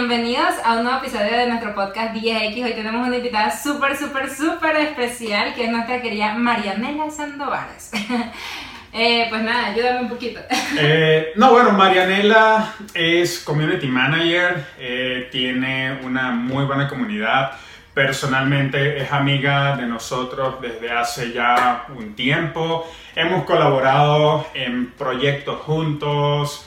bienvenidos a un nuevo episodio de nuestro podcast 10X. Hoy tenemos una invitada súper, súper, súper especial que es nuestra querida Marianela Sandovares. eh, pues nada, ayúdame un poquito. Eh, no, bueno, Marianela es community manager, eh, tiene una muy buena comunidad. Personalmente es amiga de nosotros desde hace ya un tiempo. Hemos colaborado en proyectos juntos.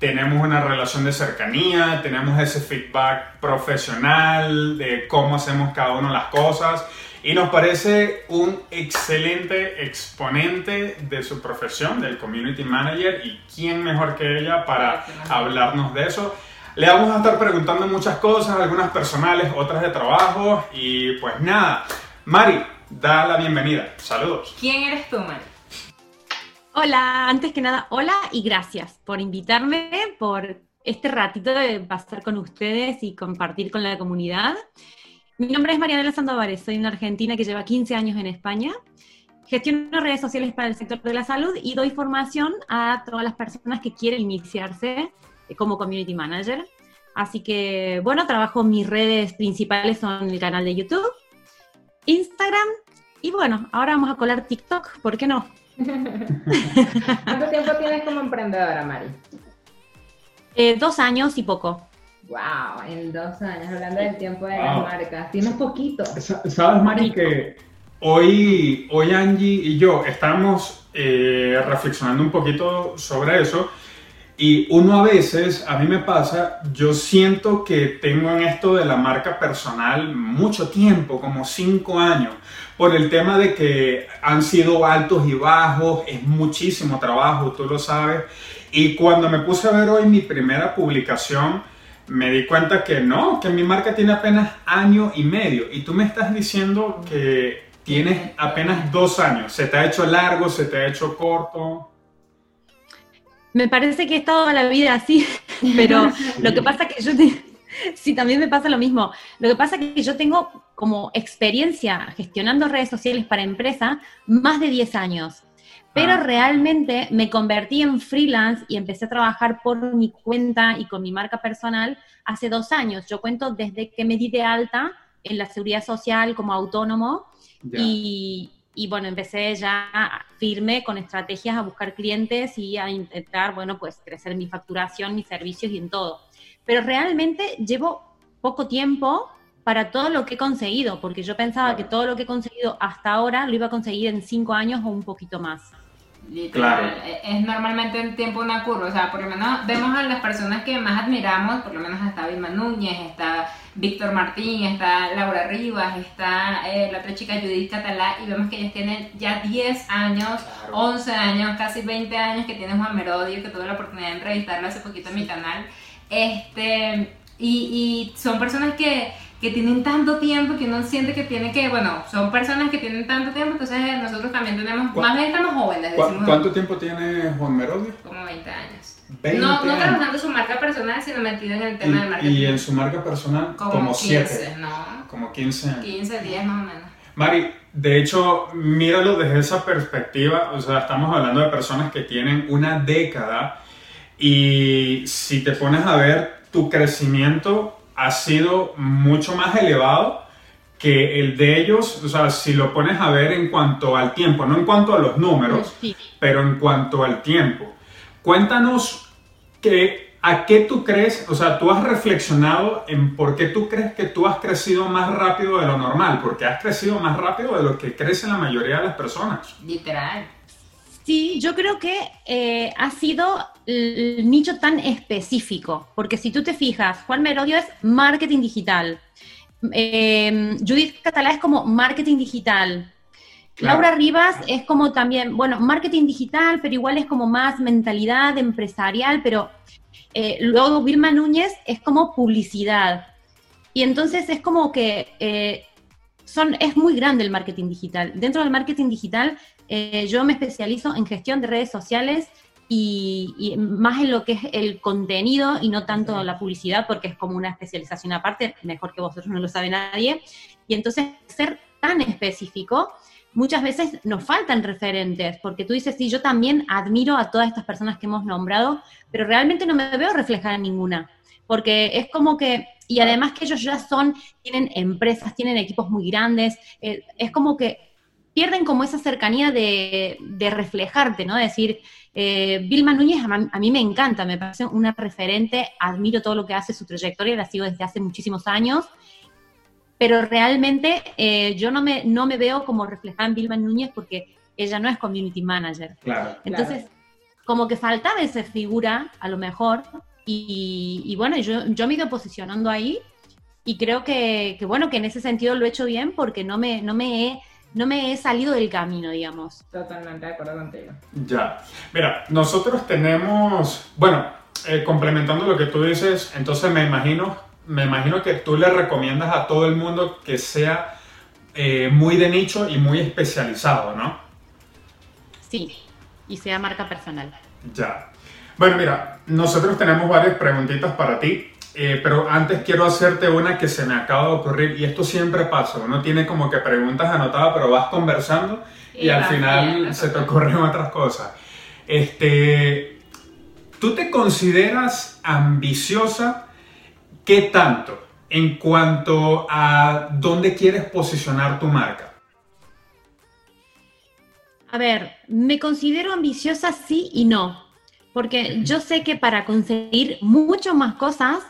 Tenemos una relación de cercanía, tenemos ese feedback profesional de cómo hacemos cada uno las cosas y nos parece un excelente exponente de su profesión, del community manager y quién mejor que ella para hablarnos de eso. Le vamos a estar preguntando muchas cosas, algunas personales, otras de trabajo y pues nada, Mari, da la bienvenida. Saludos. ¿Quién eres tú, Mari? Hola, antes que nada, hola y gracias por invitarme, por este ratito de pasar con ustedes y compartir con la comunidad. Mi nombre es Marianela Sandovares, soy una argentina que lleva 15 años en España. Gestiono redes sociales para el sector de la salud y doy formación a todas las personas que quieren iniciarse como community manager. Así que, bueno, trabajo, mis redes principales son el canal de YouTube, Instagram y bueno, ahora vamos a colar TikTok, ¿por qué no? ¿Cuánto tiempo tienes como emprendedora, Mari? Eh, dos años y poco. Wow, en dos años, hablando del tiempo de las marcas. Tienes poquito. ¿Sabes, Mari, que hoy, hoy Angie y yo estamos eh, reflexionando un poquito sobre eso? Y uno a veces, a mí me pasa, yo siento que tengo en esto de la marca personal mucho tiempo, como cinco años, por el tema de que han sido altos y bajos, es muchísimo trabajo, tú lo sabes. Y cuando me puse a ver hoy mi primera publicación, me di cuenta que no, que mi marca tiene apenas año y medio. Y tú me estás diciendo que tienes apenas dos años. ¿Se te ha hecho largo? ¿Se te ha hecho corto? Me parece que he estado la vida así, pero lo que pasa es que yo sí también me pasa lo mismo. Lo que pasa es que yo tengo como experiencia gestionando redes sociales para empresa más de 10 años. Pero ah. realmente me convertí en freelance y empecé a trabajar por mi cuenta y con mi marca personal hace dos años. Yo cuento desde que me di de alta en la seguridad social como autónomo y, y bueno, empecé ya firme con estrategias a buscar clientes y a intentar, bueno, pues crecer mi facturación, mis servicios y en todo. Pero realmente llevo poco tiempo para todo lo que he conseguido, porque yo pensaba que todo lo que he conseguido hasta ahora lo iba a conseguir en cinco años o un poquito más. Claro. E-, es normalmente en tiempo una curva, o sea, por lo menos vemos a las personas que más admiramos, por lo menos está Vilma Núñez, está Víctor Martín, está Laura Rivas, está eh, la otra chica Judith Catalá, y vemos que ellas tienen ya 10 años, 11 años, casi 20 años que tiene Juan Merodio, que tuve la oportunidad de entrevistarlo hace poquito en mi canal. Este, y, y son personas que que tienen tanto tiempo que uno siente que tiene que, bueno, son personas que tienen tanto tiempo, entonces nosotros también tenemos, más bien estamos jóvenes. ¿Cuánto tiempo tiene Juan Merodio? Como 20 años. 20 no, no trabajando su marca personal, sino metido en el tema y, del marketing. Y en su marca personal, como, 7. ¿no? Como 15 años. 15, 10 más o menos. Mari, de hecho, míralo desde esa perspectiva, o sea, estamos hablando de personas que tienen una década y si te pones a ver tu crecimiento ha sido mucho más elevado que el de ellos, o sea, si lo pones a ver en cuanto al tiempo, no en cuanto a los números, pero en cuanto al tiempo. Cuéntanos que, a qué tú crees, o sea, tú has reflexionado en por qué tú crees que tú has crecido más rápido de lo normal, porque has crecido más rápido de lo que crecen la mayoría de las personas. Literal. Sí, yo creo que eh, ha sido el nicho tan específico, porque si tú te fijas, Juan Merodio es marketing digital, eh, Judith Catalá es como marketing digital, Laura Rivas es como también, bueno, marketing digital, pero igual es como más mentalidad empresarial, pero eh, luego Vilma Núñez es como publicidad. Y entonces es como que son, es muy grande el marketing digital. Dentro del marketing digital eh, yo me especializo en gestión de redes sociales y, más en lo que es el contenido y no tanto la publicidad, porque es como una especialización aparte, mejor que vosotros no lo sabe nadie. Y entonces ser tan específico, muchas veces nos faltan referentes, porque tú dices, sí, yo también admiro a todas estas personas que hemos nombrado, pero realmente no me veo reflejada en ninguna porque es como que, y además que ellos ya son, tienen empresas, tienen equipos muy grandes, eh, es como que pierden como esa cercanía de, reflejarte, ¿no? De decir, eh, Vilma Núñez a, mí me encanta, me parece una referente, admiro todo lo que hace, su trayectoria, la sigo desde hace muchísimos años, pero realmente eh, yo no me, no me veo como reflejada en Vilma Núñez porque ella no es community manager. Claro. Entonces, como que faltaba esa figura, a lo mejor, y, bueno, yo, yo me he ido posicionando ahí y creo que, bueno, que en ese sentido lo he hecho bien porque no me, no me he no me he salido del camino, digamos. Totalmente de acuerdo contigo. Ya. Mira, nosotros tenemos, bueno, eh, complementando lo que tú dices, entonces me imagino, me imagino que tú le recomiendas a todo el mundo que sea eh, muy de nicho y muy especializado, ¿no? Sí, y sea marca personal. Ya. Bueno, mira, nosotros tenemos varias preguntitas para ti, eh, pero antes quiero hacerte una que se me acaba de ocurrir y esto siempre pasa, uno tiene como que preguntas anotadas, pero vas conversando y, al final se te ocurren otras cosas. Este, ¿Tú te consideras ambiciosa? ¿Qué tanto en cuanto a dónde quieres posicionar tu marca? A ver, me considero ambiciosa sí y no. Porque yo sé que para conseguir mucho más cosas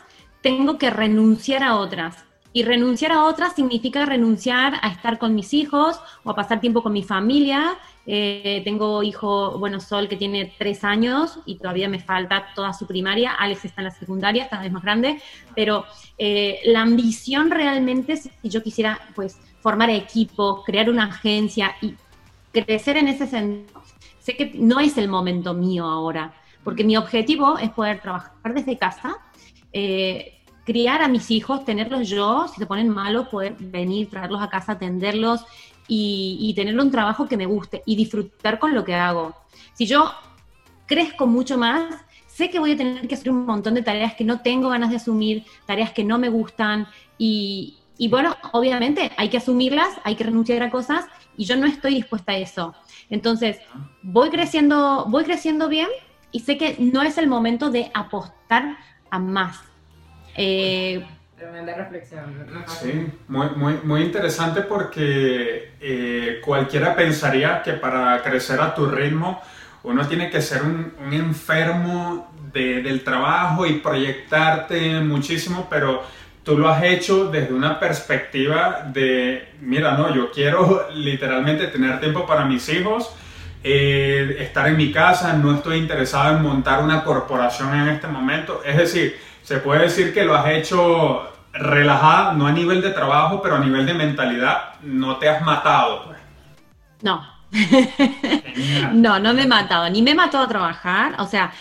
tengo que renunciar a otras. Y renunciar a otras significa renunciar a estar con mis hijos o a pasar tiempo con mi familia. Eh, tengo hijo, bueno, Sol, que tiene tres años y todavía me falta toda su primaria. Alex está en la secundaria, cada vez más grande. Pero eh, la ambición realmente, si yo quisiera, pues, formar equipo, crear una agencia y crecer en ese sentido, sé que no es el momento mío ahora porque mi objetivo es poder trabajar desde casa, eh, criar a mis hijos, tenerlos yo, si se ponen malos, poder venir, traerlos a casa, atenderlos y, y tener un trabajo que me guste y disfrutar con lo que hago. Si yo crezco mucho más, sé que voy a tener que hacer un montón de tareas que no tengo ganas de asumir, tareas que no me gustan y, y bueno, obviamente hay que asumirlas, hay que renunciar a cosas y yo no estoy dispuesta a eso. Entonces, voy creciendo, voy creciendo bien, y sé que no es el momento de apostar a más. Eh, Tremenda reflexión. Sí, muy, muy, muy interesante porque eh, cualquiera pensaría que para crecer a tu ritmo uno tiene que ser un, un enfermo de, del trabajo y proyectarte muchísimo, pero tú lo has hecho desde una perspectiva de, mira, no, yo quiero literalmente tener tiempo para mis hijos eh, estar en mi casa, no estoy interesado en montar una corporación en este momento. Es decir, se puede decir que lo has hecho relajada, no a nivel de trabajo, pero a nivel de mentalidad, no te has matado. Pues. No. no, no me he matado, ni me he matado a trabajar. O sea,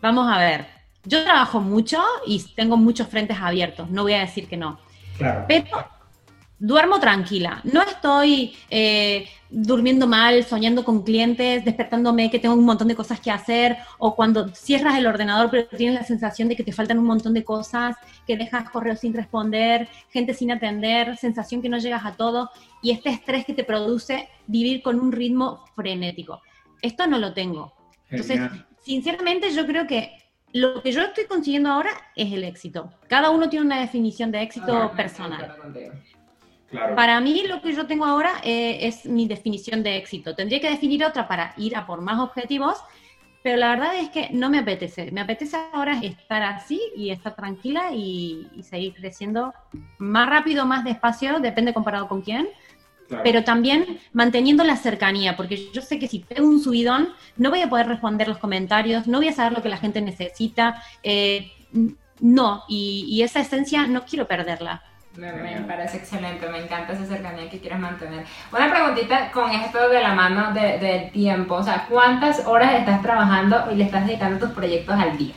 vamos a ver, yo trabajo mucho y tengo muchos frentes abiertos, no voy a decir que no. Claro. Pero duermo tranquila, no estoy eh, durmiendo mal, soñando con clientes, despertándome que tengo un montón de cosas que hacer, o cuando cierras el ordenador pero tienes la sensación de que te faltan un montón de cosas, que dejas correos sin responder, gente sin atender, sensación que no llegas a todo, y este estrés que te produce vivir con un ritmo frenético. Esto no lo tengo. Entonces, sinceramente yo creo que lo que yo estoy consiguiendo ahora es el éxito. Cada uno tiene una definición de éxito ah, personal. Para mí lo que yo tengo ahora eh, es mi definición de éxito. Tendría que definir otra para ir a por más objetivos, pero la verdad es que no me apetece. Me apetece ahora estar así y estar tranquila y, seguir creciendo más rápido, más despacio, depende comparado con quién. Pero también manteniendo la cercanía, porque yo sé que si tengo un subidón, no voy a poder responder los comentarios, no voy a saber lo que la gente necesita. Eh, no, y esa esencia no quiero perderla. Me, parece excelente, me encanta esa cercanía que quieres mantener. Una preguntita con esto de la mano del de tiempo, o sea, ¿cuántas horas estás trabajando y le estás dedicando tus proyectos al día?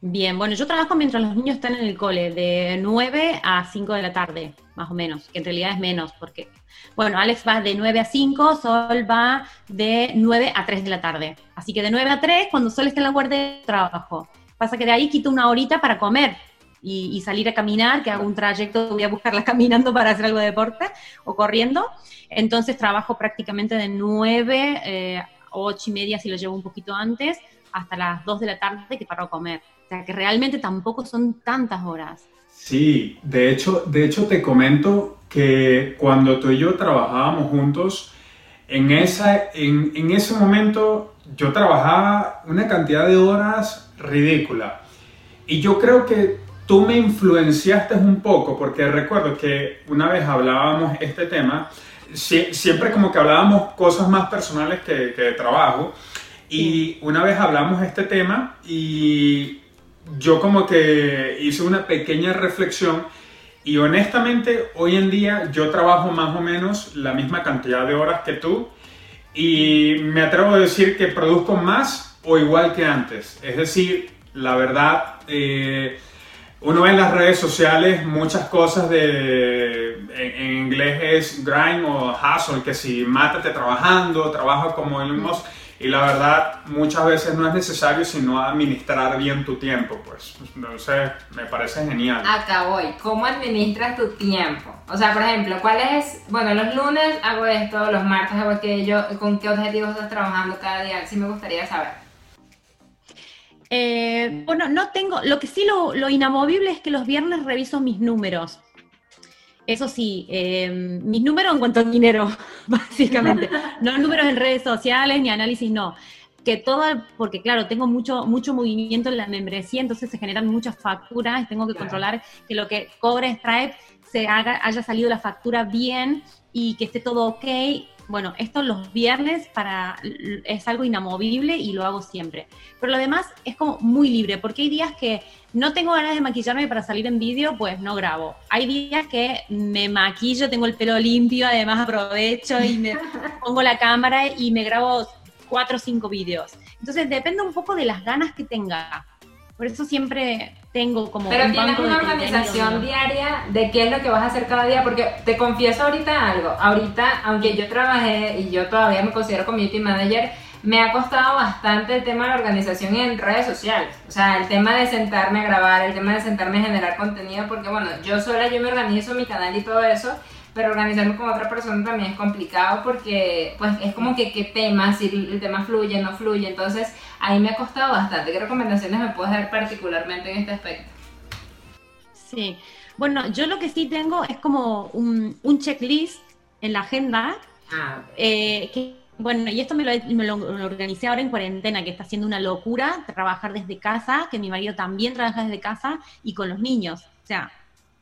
Bien, bueno, yo trabajo mientras los niños están en el cole, de 9 a 5 de la tarde, más o menos, que en realidad es menos, porque, bueno, Alex va de 9 a 5, Sol va de 9 a 3 de la tarde. Así que de 9 a 3, cuando Sol está en la guardia, trabajo. Pasa que de ahí quito una horita para comer, y, salir a caminar, que hago un trayecto, voy a buscarla caminando para hacer algo de deporte o corriendo. Entonces trabajo prácticamente de 9 eh, 8 y media si lo llevo un poquito antes, hasta las 2 de la tarde que paro a comer. sea que realmente tampoco son tantas horas. Sí, de hecho, de hecho te comento que cuando tú y yo trabajábamos juntos, en, esa, en, en ese momento yo trabajaba una cantidad de horas ridícula. Y yo creo que tú me influenciaste un poco, porque recuerdo que una vez hablábamos este tema, siempre como que hablábamos cosas más personales que, que de trabajo, y una vez hablamos este tema y yo como que hice una pequeña reflexión y honestamente hoy en día yo trabajo más o menos la misma cantidad de horas que tú y me atrevo a decir que produzco más o igual que antes. Es decir, la verdad, eh, uno ve en las redes sociales muchas cosas de, en, inglés es grind o hustle, que si mátate trabajando, trabaja como el mismo y la verdad muchas veces no es necesario sino administrar bien tu tiempo, pues entonces me parece genial. Acá voy, ¿cómo administras tu tiempo? O sea, por ejemplo, ¿cuál es, bueno, los lunes hago esto, los martes hago aquello, ¿con qué objetivos estás trabajando cada día? Sí me gustaría saber. Eh, bueno, no tengo, lo que sí lo, lo inamovible es que los viernes reviso mis números. Eso sí, em, mis números en cuanto a dinero, básicamente. No números en redes sociales ni análisis, no. Que todo, porque claro, tengo mucho, mucho movimiento en la membresía, entonces se generan muchas facturas, tengo que controlar que lo que cobre Stripe se haga, haya salido la factura bien y que esté todo ok bueno, esto los viernes para, es algo inamovible y lo hago siempre. Pero lo demás es como muy libre, porque hay días que no tengo ganas de maquillarme para salir en vídeo, pues no grabo. Hay días que me maquillo, tengo el pelo limpio, además aprovecho y me pongo la cámara y me grabo cuatro o cinco vídeos. Entonces depende un poco de las ganas que tenga. Por eso siempre tengo como Pero tienes una organización diaria de qué es lo que vas a hacer cada día, porque te confieso ahorita algo. Ahorita, aunque yo trabajé y yo todavía me considero community manager, me ha costado bastante el tema de la organización en redes sociales. O sea, el tema de sentarme a grabar, el tema de sentarme a generar contenido, porque bueno, yo sola yo me organizo mi canal y todo eso, pero organizarme con otra persona también es complicado porque pues es como que qué tema, si el tema fluye, no fluye, entonces ahí me ha costado bastante. ¿Qué recomendaciones me puedes dar particularmente en este aspecto? Sí, bueno, yo lo que sí tengo es como un, checklist en la agenda, ah, eh, que, bueno, y esto me lo, me lo, organicé ahora en cuarentena, que está siendo una locura trabajar desde casa, que mi marido también trabaja desde casa y con los niños. O sea,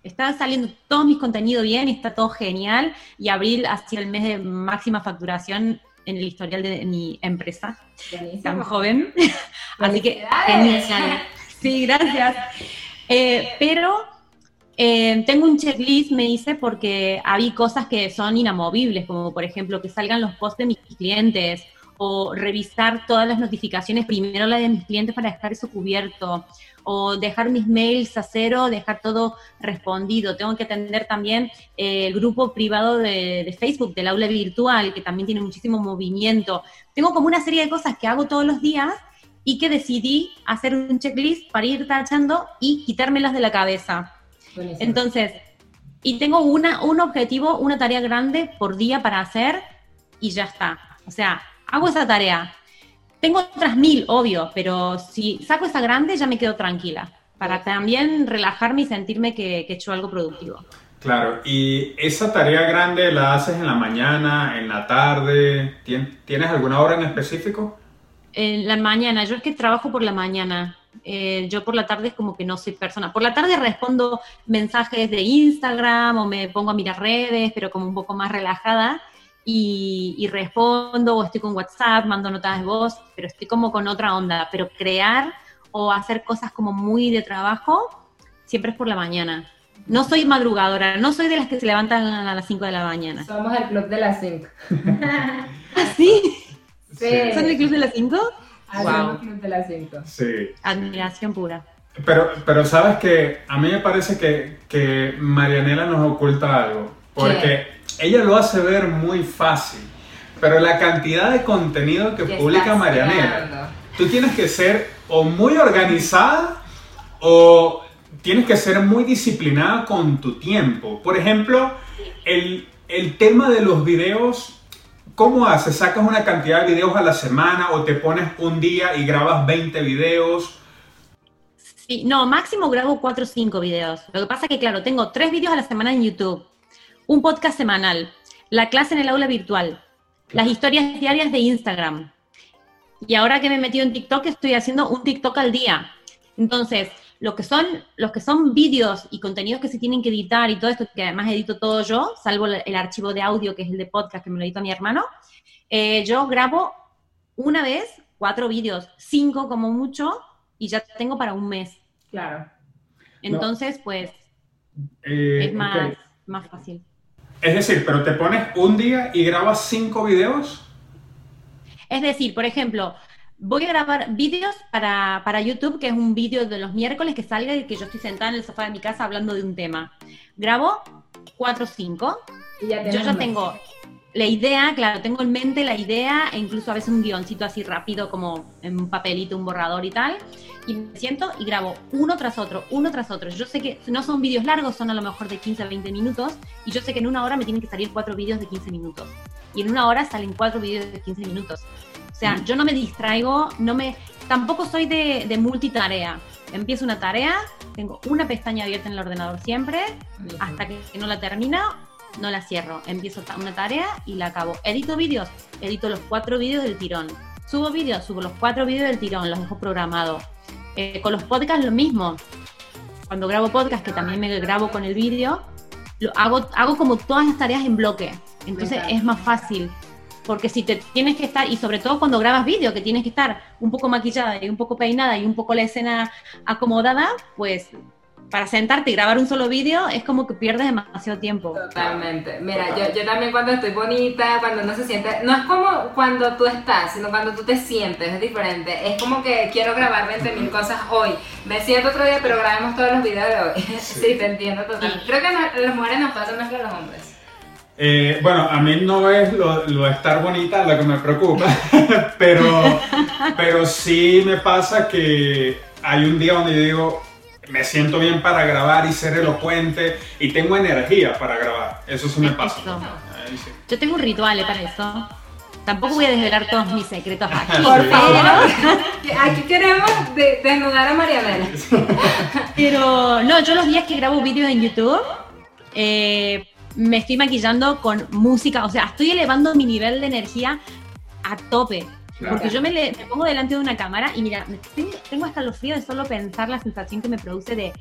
está saliendo todo mi contenido bien, está todo genial y abril ha sido el mes de máxima facturación en el historial de mi empresa, tan joven. Así que genial. Sí, gracias. Eh, pero eh, tengo un checklist, me dice, porque hay cosas que son inamovibles, como por ejemplo que salgan los posts de mis clientes o revisar todas las notificaciones, primero la de mis clientes para dejar eso cubierto, o dejar mis mails a cero, dejar todo respondido. Tengo que atender también eh, el grupo privado de, Facebook, del aula virtual, que también tiene muchísimo movimiento. Tengo como una serie de cosas que hago todos los días y que decidí hacer un checklist para ir tachando y quitármelas de la cabeza. Entonces, y tengo una, un objetivo, una tarea grande por día para hacer y ya está. O sea, hago esa tarea, tengo otras mil, obvio, pero si saco esa grande ya me quedo tranquila, para también relajarme y sentirme que, he hecho algo productivo. Claro, y esa tarea grande la haces en la mañana, en la tarde, ¿tienes alguna hora en específico? En la mañana, yo es que trabajo por la mañana, eh, yo por la tarde es como que no soy persona. Por la tarde respondo mensajes de Instagram o me pongo a mirar redes, pero como un poco más relajada y, respondo o estoy con WhatsApp, mando notas de voz, pero estoy como con otra onda. Pero crear o hacer cosas como muy de trabajo, siempre es por la mañana. No soy madrugadora, no soy de las que se levantan a las 5 de la mañana. Somos el club de las 5. ¿Ah, sí? sí? ¿Son el club de las 5? wow. el club de las 5. Sí. Admiración pura. Pero, pero sabes que a mí me parece que, que Marianela nos oculta algo. Porque ella lo hace ver muy fácil, pero la cantidad de contenido que publica Marianela, tú tienes que ser o muy organizada o tienes que ser muy disciplinada con tu tiempo. Por ejemplo, el, el tema de los videos, ¿cómo haces? ¿Sacas una cantidad de videos a la semana o te pones un día y grabas 20 videos? Sí, no, máximo grabo cuatro o cinco videos. Lo que pasa es que, claro, tengo tres videos a la semana en YouTube, un podcast semanal, la clase en el aula virtual, las historias diarias de Instagram. Y ahora que me he metido en TikTok, estoy haciendo un TikTok al día. Entonces, lo que son, los que son vídeos y contenidos que se tienen que editar y todo esto, que además edito todo yo, salvo el archivo de audio que es el de podcast que me lo edito mi hermano, eh, yo grabo una vez cuatro vídeos, cinco como mucho, y ya tengo para un mes. Claro. Entonces, pues, eh, es más, más fácil. Es decir, pero te pones un día y grabas cinco videos. Es decir, por ejemplo, voy a grabar vídeos para, para, YouTube, que es un vídeo de los miércoles que salga y que yo estoy sentada en el sofá de mi casa hablando de un tema. Grabo cuatro o cinco. yo ya tengo la idea, claro, tengo en mente la idea e incluso a veces un guioncito así rápido como en un papelito, un borrador y tal. Y me siento y grabo uno tras otro, uno tras otro. Yo sé que no son vídeos largos, son a lo mejor de 15 a 20 minutos. Y yo sé que en una hora me tienen que salir cuatro vídeos de 15 minutos. Y en una hora salen cuatro vídeos de 15 minutos. O sea, yo no me distraigo, no me, tampoco soy de, de multitarea. Empiezo una tarea, tengo una pestaña abierta en el ordenador siempre, hasta que no la termino, no la cierro. Empiezo una tarea y la acabo. Edito vídeos, edito los cuatro vídeos del tirón. Subo vídeos, subo los cuatro vídeos del tirón, los dejo programados. Eh, con los podcasts lo mismo. Cuando grabo podcast, que también me grabo con el vídeo, lo hago, hago como todas las tareas en bloque. Entonces es más fácil porque si te tienes que estar, y sobre todo cuando grabas vídeo, que tienes que estar un poco maquillada y un poco peinada y un poco la escena acomodada, pues para sentarte y grabar un solo vídeo es como que pierdes demasiado tiempo. Totalmente. Mira, yo, yo también cuando estoy bonita, cuando uno se siente, no es como cuando tú estás, sino cuando tú te sientes, es diferente. Es como que quiero grabar 20 mil cosas hoy. Me siento otro día, pero grabemos todos los videos de hoy. Sí, te entiendo totalmente. Creo que a las mujeres nos pasa más que a los hombres. Eh, bueno, a mí no es lo, de estar bonita lo que me preocupa, pero, pero sí me pasa que hay un día donde yo digo, me siento bien para grabar y ser elocuente y tengo energía para grabar. Eso sí me pasa. Yo tengo un ritual eh, para eso. Tampoco voy a desvelar todos mis secretos aquí. Por favor. Aquí queremos desnudar a Marianela. Pero no, yo los días que grabo vídeos en YouTube, eh, me estoy maquillando con música, o sea, estoy elevando mi nivel de energía a tope. Porque yo me, pongo delante de una cámara y mira, tengo hasta los fríos de solo pensar la sensación que me produce de,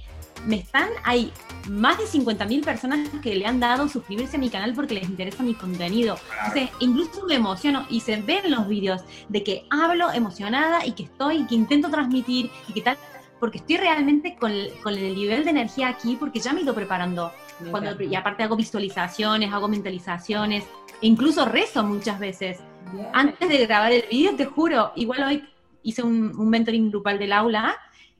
me están, hay más de 50.000 personas que le han dado suscribirse a mi canal porque les interesa mi contenido. Entonces, incluso me emociono y se ven los vídeos de que hablo emocionada y que estoy, que intento transmitir y que tal, porque estoy realmente con, con el nivel de energía aquí porque ya me he ido preparando cuando, y aparte hago visualizaciones, hago mentalizaciones, e incluso rezo muchas veces. Antes de grabar el vídeo, te juro, igual hoy hice un, un mentoring grupal del aula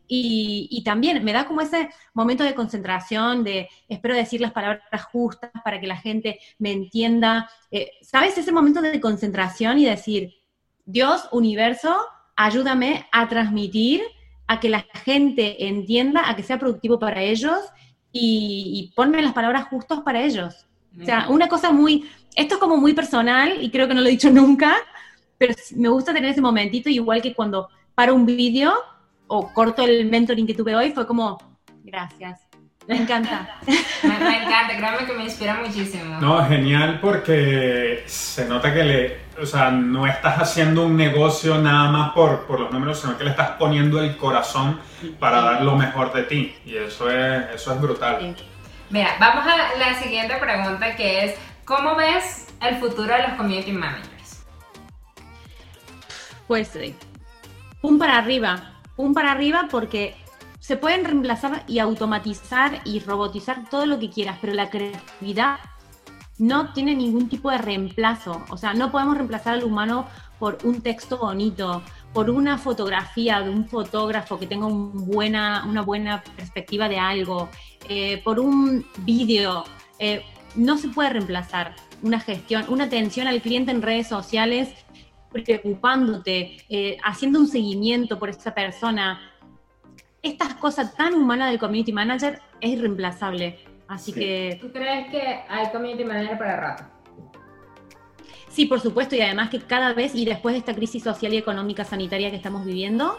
y, y, también me da como ese momento de concentración, de espero decir las palabras justas para que la gente me entienda. Eh, ¿Sabes? Ese momento de concentración y decir, Dios, universo, ayúdame a transmitir, a que la gente entienda, a que sea productivo para ellos y, ponme las palabras justas para ellos. O sea, una cosa muy, esto es como muy personal y creo que no lo he dicho nunca, pero me gusta tener ese momentito, igual que cuando paro un vídeo o corto el mentoring que tuve hoy, fue como, gracias, me encanta. me, encanta, créanme que me inspira muchísimo. No, genial porque se nota que le, o sea, no estás haciendo un negocio nada más por, por los números, sino que le estás poniendo el corazón para dar lo mejor de ti. Y eso es, eso es brutal. Mira, vamos a la siguiente pregunta que es, ¿cómo ves el futuro de los community managers? Pues, eh, pum para arriba, pum para arriba porque se pueden reemplazar y automatizar y robotizar todo lo que quieras, pero la creatividad no tiene ningún tipo de reemplazo. O sea, no podemos reemplazar al humano por un texto bonito, por una fotografía de un fotógrafo que tenga buena, una buena perspectiva de algo, eh, por un vídeo. Eh, no se puede reemplazar una gestión, una atención al cliente en redes sociales, preocupándote, eh, haciendo un seguimiento por esa persona, estas cosas tan humanas del community manager es irreemplazable. Así que. ¿Tú crees que hay community manager para rato? Sí, por supuesto, y además que cada vez, y después de esta crisis social y económica sanitaria que estamos viviendo,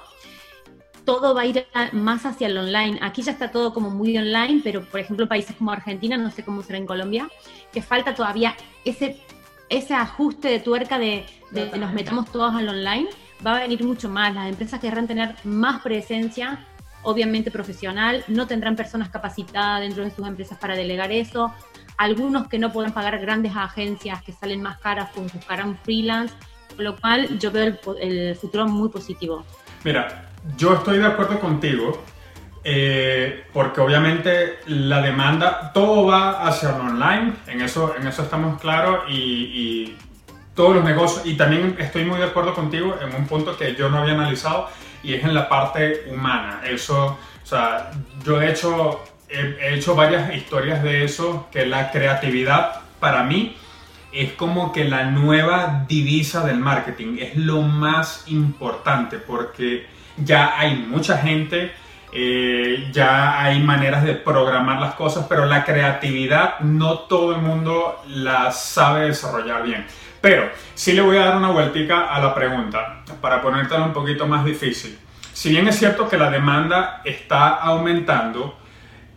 todo va a ir más hacia el online. Aquí ya está todo como muy online, pero por ejemplo países como Argentina, no sé cómo será en Colombia, que falta todavía ese, ese ajuste de tuerca de, de nos metamos todos al online, va a venir mucho más. Las empresas querrán tener más presencia, obviamente profesional, no tendrán personas capacitadas dentro de sus empresas para delegar eso. Algunos que no puedan pagar grandes agencias que salen más caras, pues buscarán freelance, con lo cual yo veo el futuro muy positivo. Mira, yo estoy de acuerdo contigo, eh, porque obviamente la demanda, todo va hacia el online, en eso, en eso estamos claros y, todos los negocios, y también estoy muy de acuerdo contigo en un punto que yo no había analizado y es en la parte humana. Eso, o sea, yo he hecho, he hecho varias historias de eso, que la creatividad para mí es como que la nueva divisa del marketing, es lo más importante porque ya hay mucha gente, eh, ya hay maneras de programar las cosas, pero la creatividad no todo el mundo la sabe desarrollar bien. Pero sí le voy a dar una vueltica a la pregunta para ponértela un poquito más difícil. Si bien es cierto que la demanda está aumentando,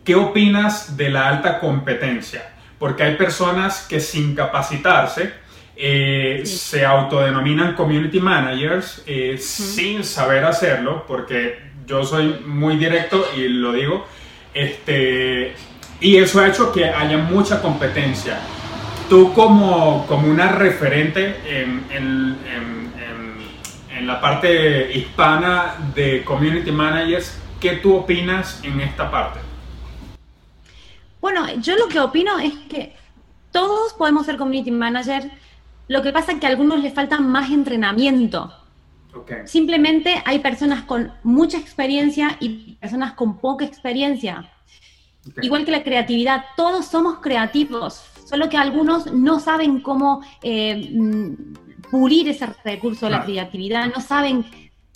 ¿qué opinas de la alta competencia? Porque hay personas que sin capacitarse eh, se autodenominan community managers eh, sin saber hacerlo, porque yo soy muy directo y lo digo, este, y eso ha hecho que haya mucha competencia. Tú como, como una referente en, en, en la parte hispana de community managers, ¿qué tú opinas en esta parte? Bueno, yo lo que opino es que todos podemos ser community manager lo que pasa es que a algunos les falta más entrenamiento. Simplemente hay personas con mucha experiencia y personas con poca experiencia. Igual que la creatividad, todos somos creativos, solo que algunos no saben cómo eh, mm, pulir ese recurso de la creatividad, no saben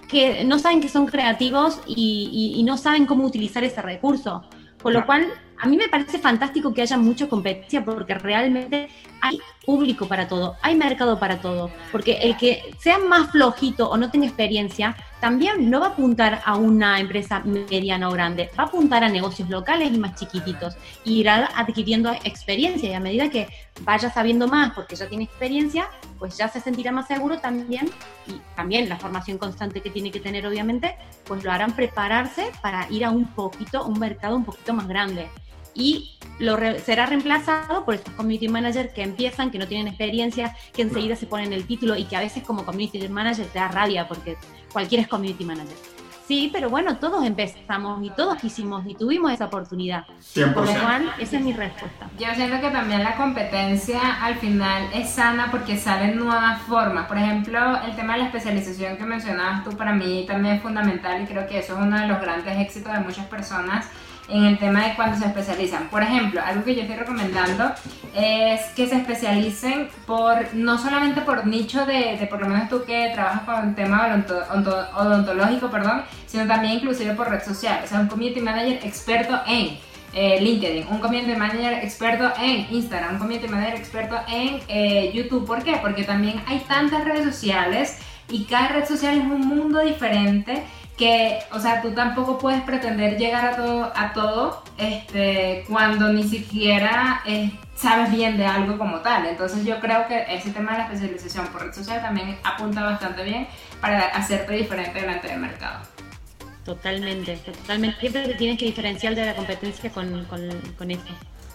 que, no saben que son creativos y, no saben cómo utilizar ese recurso. Con lo cual, a mí me parece fantástico que haya mucha competencia porque realmente hay público para todo, hay mercado para todo, porque el que sea más flojito o no tenga experiencia, también no va a apuntar a una empresa mediana o grande, va a apuntar a negocios locales y más chiquititos, y irá adquiriendo experiencia y a medida que vaya sabiendo más porque ya tiene experiencia, pues ya se sentirá más seguro también. Y también la formación constante que tiene que tener obviamente, pues lo harán prepararse para ir a un poquito, un mercado un poquito más grande y lo será reemplazado por estos community managers que empiezan, que no tienen experiencia, que enseguida se ponen el título y que a veces como community manager te da rabia porque cualquiera es community manager. Sí, pero bueno, todos empezamos y todos quisimos y tuvimos esa oportunidad. 100%. Por lo cual, esa es mi respuesta. Yo siento que también la competencia al final es sana porque salen nuevas formas. Por ejemplo, el tema de la especialización que mencionabas tú para mí también es fundamental y creo que eso es uno de los grandes éxitos de muchas personas en el tema de cuando se especializan. Por ejemplo, algo que yo estoy recomendando es que se especialicen por, no solamente por nicho de, por lo menos tú que trabajas con tema odontológico, perdón, sino también inclusive por red social. O sea, un community manager experto en eh, LinkedIn, un community manager experto en Instagram, un community manager experto en eh, YouTube. ¿Por qué? Porque también hay tantas redes sociales y cada red social es un mundo diferente que, o sea, tú tampoco puedes pretender llegar a todo, a todo este, cuando ni siquiera eh, sabes bien de algo como tal. Entonces yo creo que ese tema de la especialización por red social también apunta bastante bien para hacerte diferente delante del mercado. Totalmente, totalmente. Siempre te tienes que diferenciar de la competencia con, con, con eso.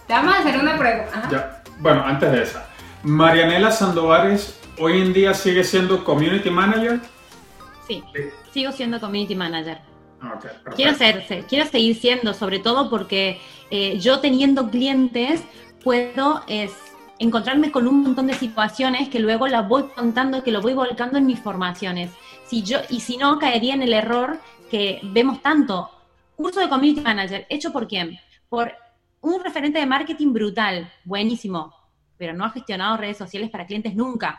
Te vamos a hacer una pregunta. Bueno, antes de esa. Marianela Sandovares hoy en día sigue siendo Community Manager. sí sigo siendo community manager. quiero, ser, quiero seguir siendo, sobre todo porque eh, yo teniendo clientes puedo es, encontrarme con un montón de situaciones que luego las voy contando, que lo voy volcando en mis formaciones. Si yo, y si no, caería en el error que vemos tanto. Curso de community manager, ¿hecho por quién? Por un referente de marketing brutal, buenísimo, pero no ha gestionado redes sociales para clientes nunca.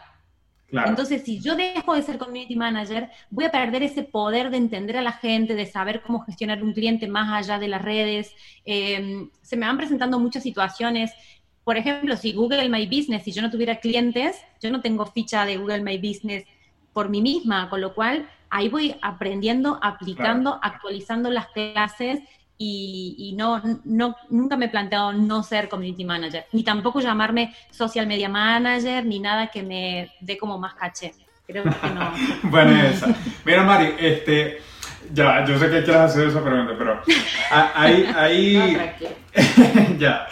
Entonces, si yo dejo de ser community manager, voy a perder ese poder de entender a la gente, de saber cómo gestionar un cliente más allá de las redes. Em, se me van presentando muchas situaciones. Por ejemplo, si Google My Business, si yo no tuviera clientes, yo no tengo ficha de Google My Business por mí misma, con lo cual ahí voy aprendiendo, aplicando, actualizando las clases y, no, no, nunca me he planteado no ser community manager, ni tampoco llamarme social media manager, ni nada que me dé como más caché. Creo que no. bueno, esa. Mira, Mari, este, ya, yo sé que quieres hacer esa pregunta, pero ahí, ahí, ya,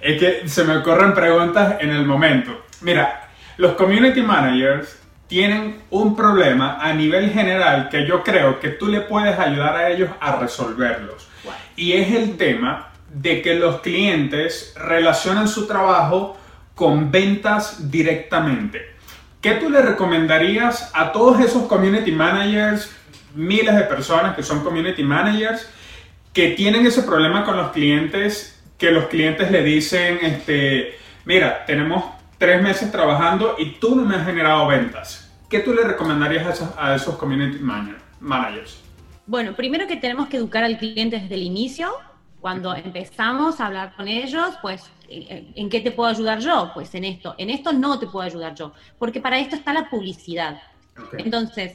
es que se me ocurren preguntas en el momento. Mira, los community managers tienen un problema a nivel general que yo creo que tú le puedes ayudar a ellos a resolverlos. Y es el tema de que los clientes relacionan su trabajo con ventas directamente. ¿Qué tú le recomendarías a todos esos community managers, miles de personas que son community managers, que tienen ese problema con los clientes, que los clientes le dicen, este, mira, tenemos tres meses trabajando y tú no me has generado ventas. ¿Qué tú le recomendarías a esos, community managers? Bueno, primero que tenemos que educar al cliente desde el inicio. Cuando empezamos a hablar con ellos, pues, ¿en qué te puedo ayudar yo? Pues en esto. En esto no te puedo ayudar yo, porque para esto está la publicidad. Entonces,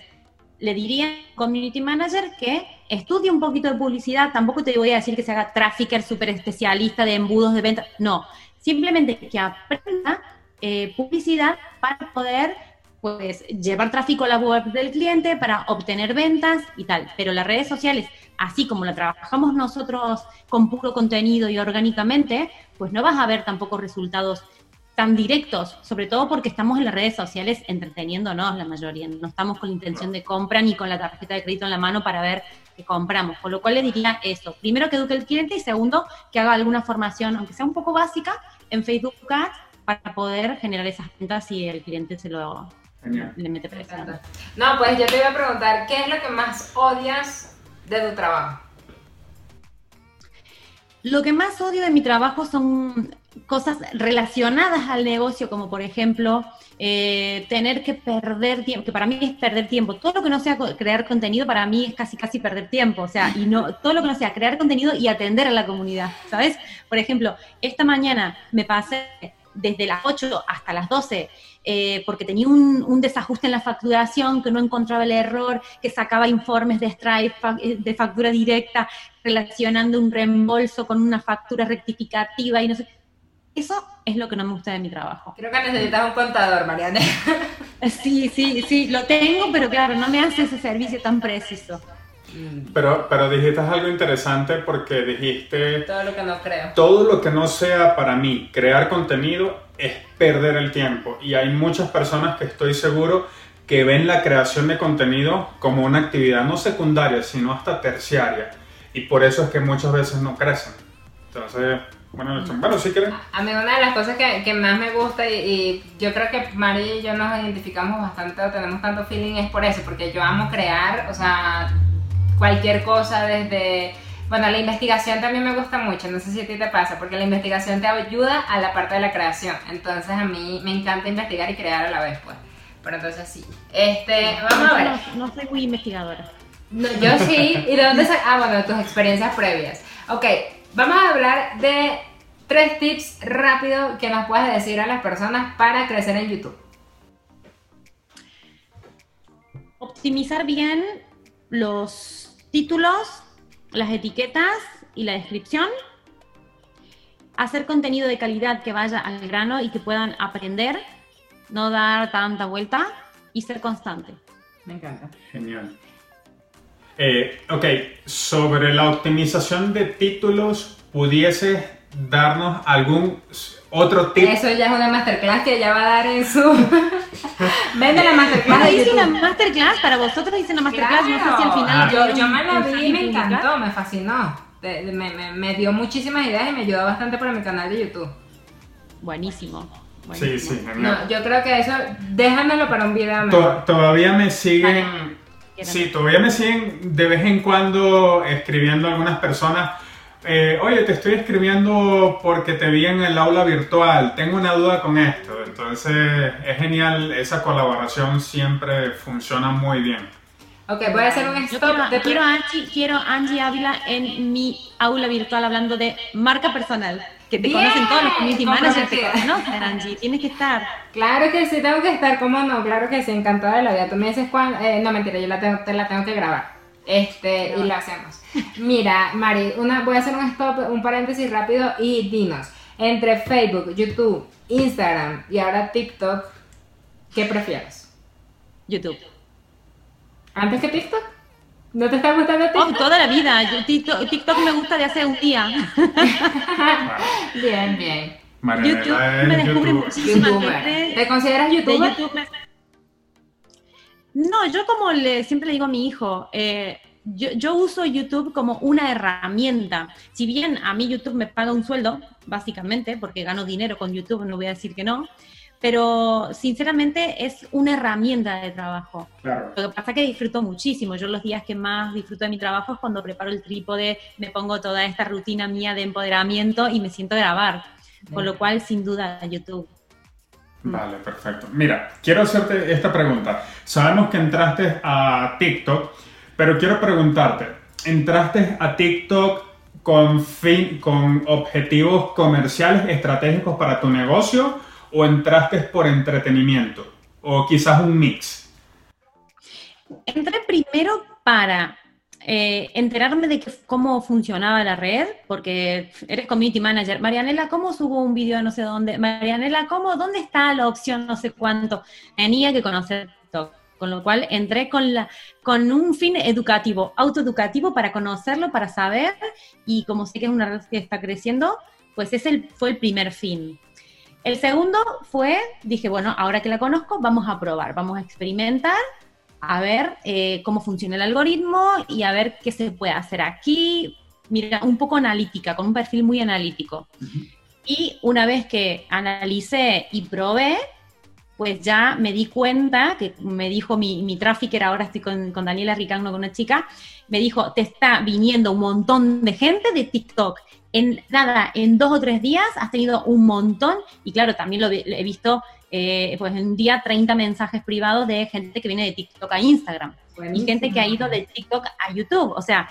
le diría al community manager que estudie un poquito de publicidad. Tampoco te voy a decir que se haga trafficker súper especialista de embudos de venta. No, simplemente que aprenda eh, publicidad para poder pues llevar tráfico a la web del cliente para obtener ventas y tal. Pero las redes sociales, así como la trabajamos nosotros con puro contenido y orgánicamente, pues no vas a ver tampoco resultados tan directos, sobre todo porque estamos en las redes sociales entreteniéndonos la mayoría, no estamos con la intención de compra ni con la tarjeta de crédito en la mano para ver qué compramos, con lo cual le diría eso, primero que eduque el cliente y segundo que haga alguna formación, aunque sea un poco básica, en Facebook Ads para poder generar esas ventas y el cliente se lo le mete presión. No, pues yo te iba a preguntar, ¿qué es lo que más odias de tu trabajo? Lo que más odio de mi trabajo son cosas relacionadas al negocio, como por ejemplo eh, tener que perder tiempo, que para mí es perder tiempo. Todo lo que no sea crear contenido para mí es casi casi perder tiempo, o sea, y no todo lo que no sea crear contenido y atender a la comunidad, ¿sabes? Por ejemplo, esta mañana me pasé desde las 8 hasta las 12 eh, porque tenía un, desajuste en la facturación, que no encontraba el error, que sacaba informes de Stripe eh, de factura directa relacionando un reembolso con una factura rectificativa y no sé. Eso es lo que no me gusta de mi trabajo. Creo que necesitas un contador, Mariana. Sí, sí, sí, lo tengo, pero claro, no me hace ese servicio tan preciso. Pero, pero dijiste algo interesante porque dijiste... Todo lo que no creo. Todo lo que no sea para mí crear contenido es perder el tiempo. Y hay muchas personas que estoy seguro que ven la creación de contenido como una actividad no secundaria, sino hasta terciaria. Y por eso es que muchas veces no crecen. Entonces, bueno, bueno sí que... A mí una de las cosas que, que más me gusta y, y, yo creo que María y yo nos identificamos bastante, tenemos tanto feeling, es por eso, porque yo amo crear, o sea cualquier cosa desde... Bueno, la investigación también me gusta mucho, no sé si a ti te pasa, porque la investigación te ayuda a la parte de la creación. Entonces a mí me encanta investigar y crear a la vez, pues. Pero entonces sí. Este, vamos a ver. No, soy muy investigadora. yo sí. ¿Y de dónde Ah, bueno, de tus experiencias previas. Ok, vamos a hablar de tres tips rápidos que nos puedes decir a las personas para crecer en YouTube. Optimizar bien los títulos, las etiquetas y la descripción. Hacer contenido de calidad que vaya al grano y que puedan aprender, no dar tanta vuelta y ser constante. Me encanta. Genial. Eh, ok, sobre la optimización de títulos, ¿pudiese darnos algún otro tip. Eso ya es una masterclass que ya va a dar en su. Vende la masterclass. hice una masterclass para vosotros, hice una masterclass. No sé si al final. Yo, yo me la vi y me encantó, me fascinó. Me, me, me, dio muchísimas ideas y me ayudó bastante para mi canal de YouTube. Buenísimo. Sí, sí, no, yo creo que eso, déjamelo para un video. todavía me siguen, sí, todavía me siguen de vez en cuando escribiendo algunas personas eh, oye, te estoy escribiendo porque te vi en el aula virtual, tengo una duda con esto. Entonces es genial, esa colaboración siempre funciona muy bien. Ok, voy a hacer un Yo stop quiero, de quiero, a Angie, quiero Angie Ávila en mi aula virtual hablando de marca personal. Que te Bien, conocen todos los community managers, te conocen, Angie. Tienes que estar. Claro que sí, tengo que estar, ¿cómo no? Claro que sí, encantada de la vida. Tú me dices cuándo, eh, no mentira, yo la tengo, te la tengo que grabar. Este, y lo hacemos. Mira, Mari, una, voy a hacer un stop, un paréntesis rápido y dinos, entre Facebook, YouTube, Instagram y ahora TikTok, ¿qué prefieres? YouTube. ¿Antes que TikTok? ¿No te está gustando Oh, TikTok? toda la vida. Yo, TikTok, TikTok me gusta de hace un día. Bien, bien. YouTube me descubre YouTuber. veces. ¿Te consideras de YouTuber? YouTube me- No, yo como le, siempre le digo a mi hijo, eh, yo, yo uso YouTube como una herramienta. Si bien a mí YouTube me paga un sueldo, básicamente, porque gano dinero con YouTube, no voy a decir que no, pero sinceramente es una herramienta de trabajo. Claro. Lo que pasa es que disfruto muchísimo. Yo los días que más disfruto de mi trabajo es cuando preparo el trípode, me pongo toda esta rutina mía de empoderamiento y me siento a grabar. Con lo cual, sin duda, YouTube. Vale, perfecto. Mira, quiero hacerte esta pregunta. Sabemos que entraste a TikTok, pero quiero preguntarte, ¿entraste a TikTok con, fin, con objetivos comerciales estratégicos para tu negocio o entraste por entretenimiento? O quizás un mix. Entré primero para eh, enterarme de cómo funcionaba la red, porque eres community manager. Marianela, ¿cómo subo un video no sé dónde? Marianela, ¿cómo? ¿Dónde está la opción no sé cuánto? Tenía que conocer TikTok. Con lo cual entré con, la, con un fin educativo, autoeducativo para conocerlo, para saber, y como sé que es una red que está creciendo, pues ese el- fue el primer fin. El segundo fue, dije, bueno, ahora que la conozco, vamos a probar, vamos a experimentar, a ver eh, cómo funciona el algoritmo y a ver qué se puede hacer aquí. Mira, un poco analítica, con un perfil muy analítico. Y una vez que analicé y probé, pues ya me di cuenta, que me dijo mi, mi trafficker, ahora estoy con, con Daniela Ricagno, con una chica, me dijo, te está viniendo un montón de gente de TikTok. En nada, en dos o tres días has tenido un montón, y claro, también lo, vi- he visto, eh, pues en un día 30 mensajes privados de gente que viene de TikTok a Instagram, y gente que ha ido de TikTok a YouTube, o sea,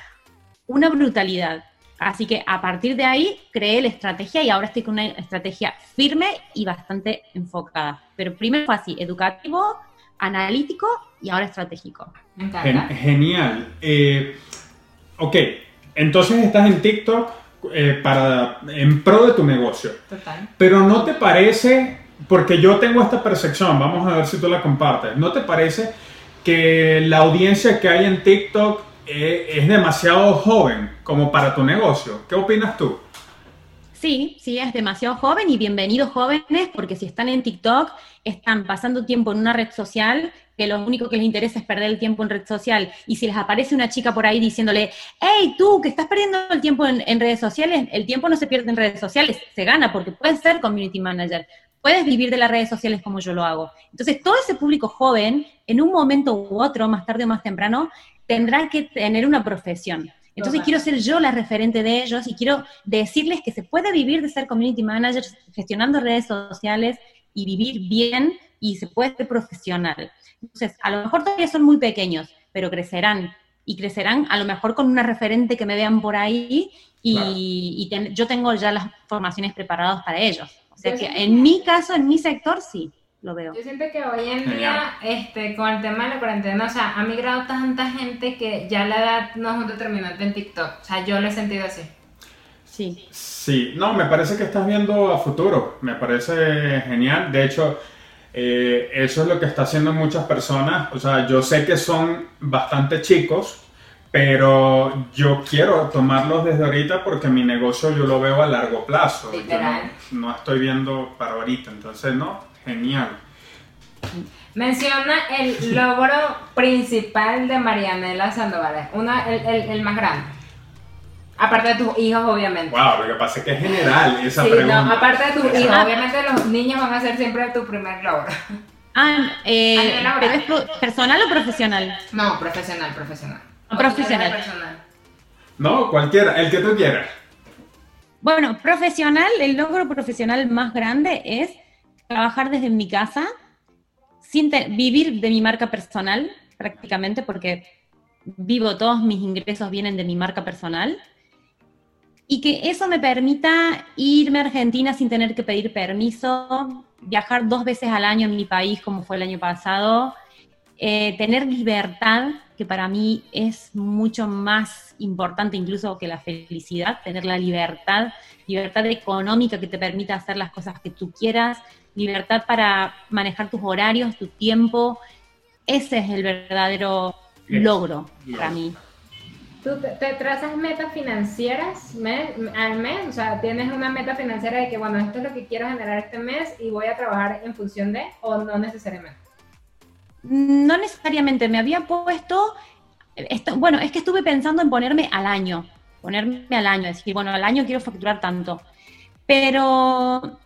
una brutalidad. Así que a partir de ahí creé la estrategia y ahora estoy con una estrategia firme y bastante enfocada. Pero primero fue así, educativo, analítico y ahora estratégico. Me Gen- encanta. genial. Eh, ok, entonces estás en TikTok eh, para, en pro de tu negocio. Total. Pero no te parece, porque yo tengo esta percepción, vamos a ver si tú la compartes, ¿no te parece que la audiencia que hay en TikTok es demasiado joven como para tu negocio? ¿Qué opinas tú? Sí, sí, es demasiado joven y bienvenidos jóvenes porque si están en TikTok, están pasando tiempo en una red social que lo único que les interesa es perder el tiempo en red social y si les aparece una chica por ahí diciéndole, hey, tú que estás perdiendo el tiempo en, en redes sociales, el tiempo no se pierde en redes sociales, se gana porque puedes ser community manager, puedes vivir de las redes sociales como yo lo hago. Entonces, todo ese público joven, en un momento u otro, más tarde o más temprano, tendrá que tener una profesión. Entonces Total. quiero ser yo la referente de ellos y quiero decirles que se puede vivir de ser community manager gestionando redes sociales y vivir bien y se puede ser profesional. Entonces, a lo mejor todavía son muy pequeños, pero crecerán y crecerán a lo mejor con una referente que me vean por ahí y, Claro. y ten- yo tengo ya las formaciones preparadas para ellos. O sea que en mi caso, en mi sector, sí, lo veo. Yo siento que hoy en día, este, con el tema de la cuarentena, o sea, ha migrado tanta gente que ya la edad no es un determinante en TikTok. O sea, yo lo he sentido así. Sí. Sí, no, me parece que estás viendo a futuro, me parece genial. De hecho, eh, eso es lo que está haciendo muchas personas. O sea, yo sé que son bastante chicos, pero yo quiero tomarlos desde ahorita porque mi negocio yo lo veo a largo plazo. Yo no, no estoy viendo para ahorita, entonces, no, genial. Menciona el logro principal de Marianela Sandoval. Una, el, el, el más grande. Aparte de tus hijos, obviamente. Wow, lo que pasa es que es general esa Sí, pregunta. no, aparte de tus hijos, Ah. obviamente los niños van a ser siempre tu primer logro. Ah, eh. ¿pero es personal o profesional? No, profesional, profesional. Profesional. Personal. No, cualquiera, el que tú quieras. Bueno, profesional, el logro profesional más grande es trabajar desde mi casa, sin vivir de mi marca personal prácticamente, porque vivo, todos mis ingresos vienen de mi marca personal y que eso me permita irme a Argentina sin tener que pedir permiso, viajar dos veces al año en mi país como fue el año pasado, eh, tener libertad, que para mí es mucho más importante incluso que la felicidad, tener la libertad, libertad económica que te permita hacer las cosas que tú quieras, libertad para manejar tus horarios, tu tiempo, ese es el verdadero logro para mí. ¿Tú te, trazas metas financieras al mes? O sea, ¿tienes una meta financiera de que, bueno, esto es lo que quiero generar este mes y voy a trabajar en función de, o no necesariamente? No necesariamente, me había puesto, esto, bueno, es que estuve pensando en ponerme al año, ponerme al año, decir, bueno, al año quiero facturar tanto, pero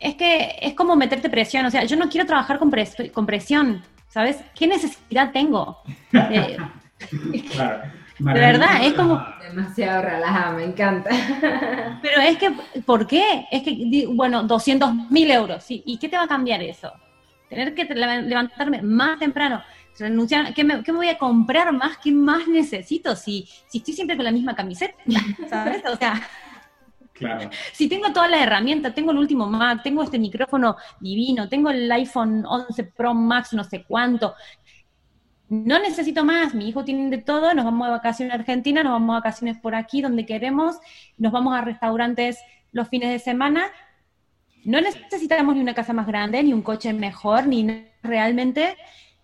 es que es como meterte presión, o sea, yo no quiero trabajar con, con presión, ¿sabes? ¿Qué necesidad tengo? Eh, claro. De verdad, es como... Demasiado relajada, me encanta. Pero es que, ¿por qué? Es que, bueno, 200 mil euros, ¿sí? ¿y qué te va a cambiar eso? Tener que levantarme más temprano, renunciar, ¿qué me, ¿qué me voy a comprar más? ¿Qué más necesito si, si estoy siempre con la misma camiseta? ¿Sabes? O sea... Si tengo todas las herramientas, tengo el último Mac, tengo este micrófono divino, tengo el iPhone 11 Pro Max, no sé cuánto, no necesito más, mi hijo tiene de todo, nos vamos de vacaciones a Argentina, nos vamos de vacaciones por aquí, donde queremos, nos vamos a restaurantes los fines de semana. No necesitamos ni una casa más grande, ni un coche mejor, ni realmente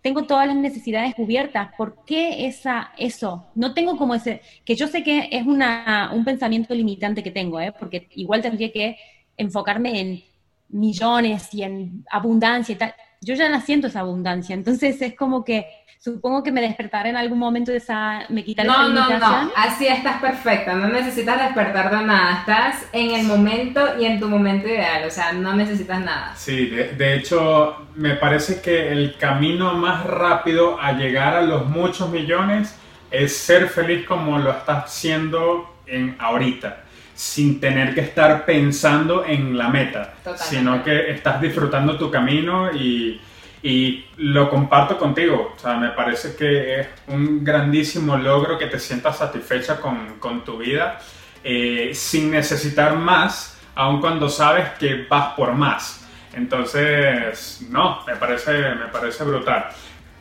tengo todas las necesidades cubiertas. ¿Por qué esa, eso? No tengo como ese, que yo sé que es una, un pensamiento limitante que tengo, ¿eh? porque igual tendría que enfocarme en millones y en abundancia y tal. Yo ya la siento esa abundancia, entonces es como que supongo que me despertaré en algún momento de esa, me quitaré no, esa No, no, así estás perfecta, no necesitas despertar de nada, estás en el momento y en tu momento ideal, o sea, no necesitas nada. Sí, de, hecho, me parece que el camino más rápido a llegar a los muchos millones es ser feliz como lo estás haciendo en ahorita sin tener que estar pensando en la meta, sino que estás disfrutando tu camino y, y lo comparto contigo, o sea, me parece que es un grandísimo logro que te sientas satisfecha con, con tu vida eh, sin necesitar más, aun cuando sabes que vas por más. Entonces, no, me parece, me parece brutal.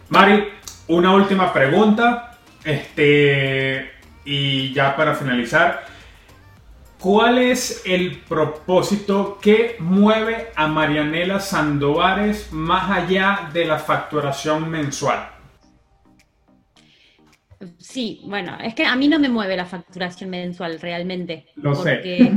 Mari, una última pregunta, este, y ya para finalizar. ¿Cuál es el propósito que mueve a Marianela Sandovares más allá de la facturación mensual? Sí, bueno, es que a mí no me mueve la facturación mensual realmente. Lo sé.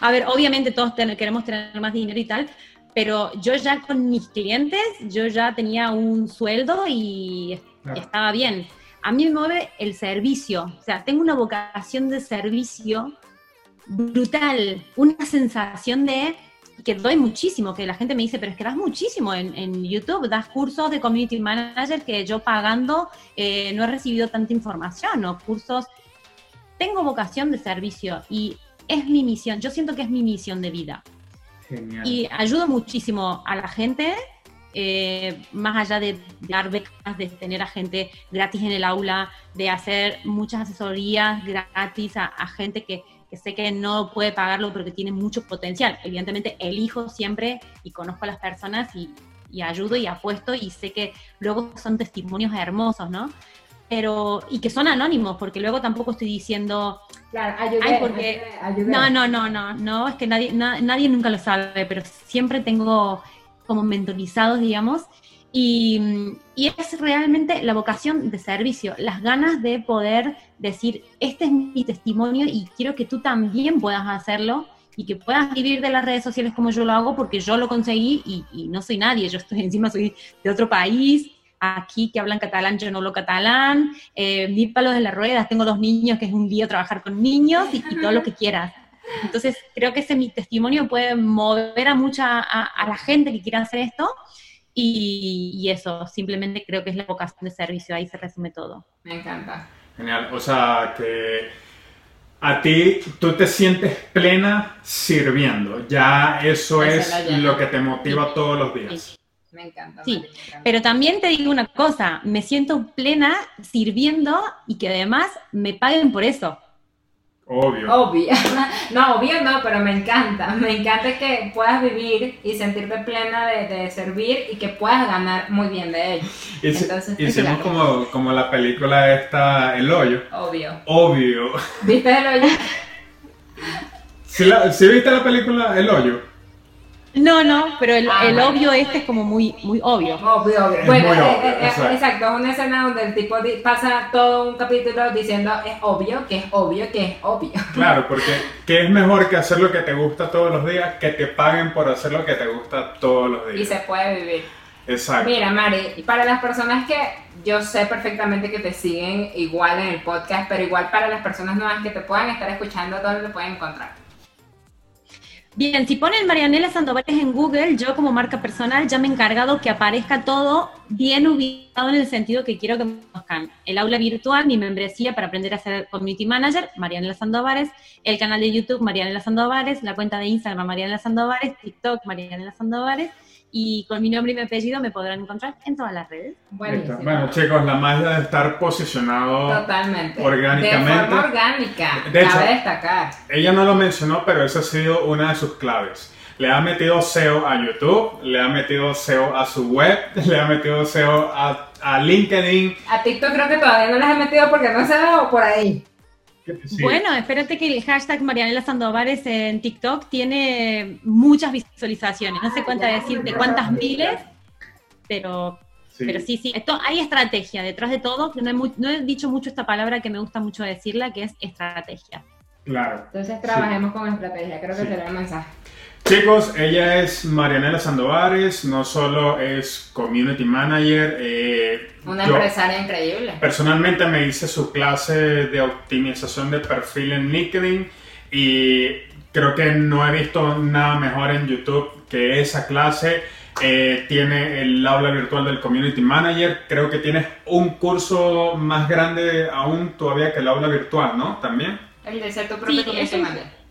a ver, obviamente todos queremos tener más dinero y tal, pero yo ya con mis clientes, yo ya tenía un sueldo y estaba bien a mí me mueve el servicio, o sea, tengo una vocación de servicio brutal, una sensación de que doy muchísimo, que la gente me dice, pero es que das muchísimo en, YouTube, das cursos de community manager que yo pagando eh, no he recibido tanta información, o cursos. Tengo vocación de servicio y es mi misión, yo siento que es mi misión de vida. Genial. Y ayudo muchísimo a la gente eh, más allá de dar becas, de tener a gente gratis en el aula, de hacer muchas asesorías gratis a, gente que, sé que no puede pagarlo pero que tiene mucho potencial. Evidentemente elijo siempre y conozco a las personas y, ayudo y apuesto y sé que luego son testimonios hermosos, ¿no? Pero, y que son anónimos, porque luego tampoco estoy diciendo, Claro, ayudé, porque... No, no, no, no, no, es que nadie, nadie nunca lo sabe, pero siempre tengo como mentorizados, digamos, y, es realmente la vocación de servicio, las ganas de poder decir, este es mi testimonio y quiero que tú también puedas hacerlo y que puedas vivir de las redes sociales como yo lo hago porque yo lo conseguí y, no soy nadie, yo estoy encima, soy de otro país, aquí que hablan catalán, yo no hablo catalán, eh, mi palo de las ruedas, tengo dos niños, que es un día trabajar con niños y todo lo que quieras. Entonces, creo que ese mi testimonio puede mover a mucha, a, la gente que quiera hacer esto. Y, eso, simplemente creo que es la vocación de servicio, ahí se resume todo. Me encanta. Genial, o sea que a ti tú te sientes plena sirviendo, ya eso es lo que te motiva todos los días. Me encanta. Sí, me encanta. pero también te digo una cosa, me siento plena sirviendo y que además me paguen por eso. Obvio. Obvio. No, obvio no, pero me encanta. Me encanta que puedas vivir y sentirte plena de, de servir y que puedas ganar muy bien de ello. Entonces, hicimos como, como la película esta, El Hoyo. Obvio. Obvio. ¿Viste el hoyo? ¿Sí, la- sí viste la película El Hoyo? No, no, pero el, Ah, el obvio este es como muy, muy obvio. Obvio, obvio. Es Bueno, muy eh, obvio, eh, eh, exacto. exacto. Es una escena donde el tipo di- pasa todo un capítulo diciendo es obvio, que es obvio, que es obvio. Claro, porque ¿qué es mejor que hacer lo que te gusta todos los días que te paguen por hacer lo que te gusta todos los Y días? se puede vivir. Exacto. Mira, Mari, para las personas que yo sé perfectamente que te siguen igual en el podcast, pero igual para las personas nuevas que te puedan estar escuchando, ¿dónde te pueden encontrar? Bien, si ponen Marianela Sandovares en Google, yo como marca personal ya me he encargado que aparezca todo bien ubicado en el sentido que quiero que me conozcan. El aula virtual, mi membresía para aprender a ser community manager, Marianela Sandovares, el canal de YouTube Marianela Sandovares, la cuenta de Instagram Marianela Sandovares, TikTok Marianela Sandovares y con mi nombre y mi apellido me podrán encontrar en todas las redes. Buenísimo. Bueno, chicos, la magia de estar posicionado. Totalmente. orgánicamente. De forma orgánica. De hecho- cabe destacar. Ella no lo mencionó, pero esa ha sido una de sus claves. Le ha metido SEO a YouTube, le ha metido SEO a su web, le ha metido SEO a, a LinkedIn. A TikTok creo que todavía no las he metido porque no se veo por ahí. Sí. Bueno, espérate que el hashtag Marianela Sandovares en TikTok tiene muchas visualizaciones. No sé cuántas decirte cuántas miles, pero, Sí. pero sí, sí. Esto, hay estrategia detrás de todo. que No he, no he dicho mucho esta palabra que me gusta mucho decirla, que es estrategia. Claro. Entonces trabajemos con estrategia, creo que Sí. será el mensaje. Chicos, ella es Marianela Sandovares, no solo es community manager, eh, Una yo empresaria increíble. personalmente me hice su clase de optimización de perfil en LinkedIn y creo que no he visto nada mejor en YouTube que esa clase. Eh, tiene el aula virtual del community manager, creo que tienes un curso más grande aún todavía que el aula virtual, ¿no? También. El de ser tu propio Sí, community manager.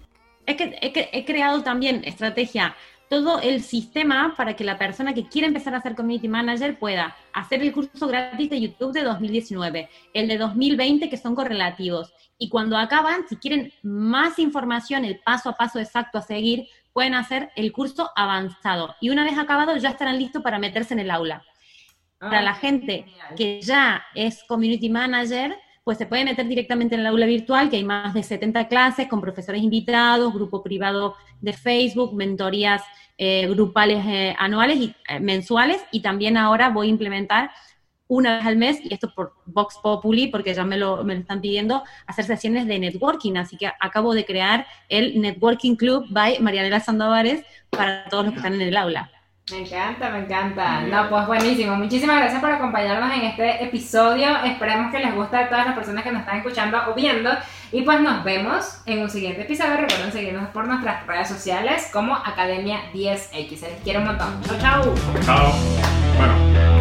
Es que he, he creado también estrategia, todo el sistema para que la persona que quiere empezar a ser community manager pueda hacer el curso gratis de YouTube de 2019, el de 2020 que son correlativos. Y cuando acaban, si quieren más información, el paso a paso exacto a seguir, pueden hacer el curso avanzado. Y una vez acabado ya estarán listos para meterse en el aula. Para la gente que ya es community manager, pues se puede meter directamente en el aula virtual, que hay más de 70 clases con profesores invitados, grupo privado de Facebook, mentorías eh, grupales eh, anuales y eh, mensuales, y también ahora voy a implementar una vez al mes, y esto por Vox Populi, porque ya me lo, me lo están pidiendo, hacer sesiones de networking, así que acabo de crear el Networking Club by Marianela Sandovares para todos los que están en el aula. Me encanta, me encanta. No, pues buenísimo. Muchísimas gracias por acompañarnos en este episodio. Esperemos que les guste a todas las personas que nos están escuchando o viendo. Y pues nos vemos en un siguiente episodio. Recuerden seguirnos por nuestras redes sociales como Academia 10X. Se les quiero un montón. Chau, chau. Chao. Bueno,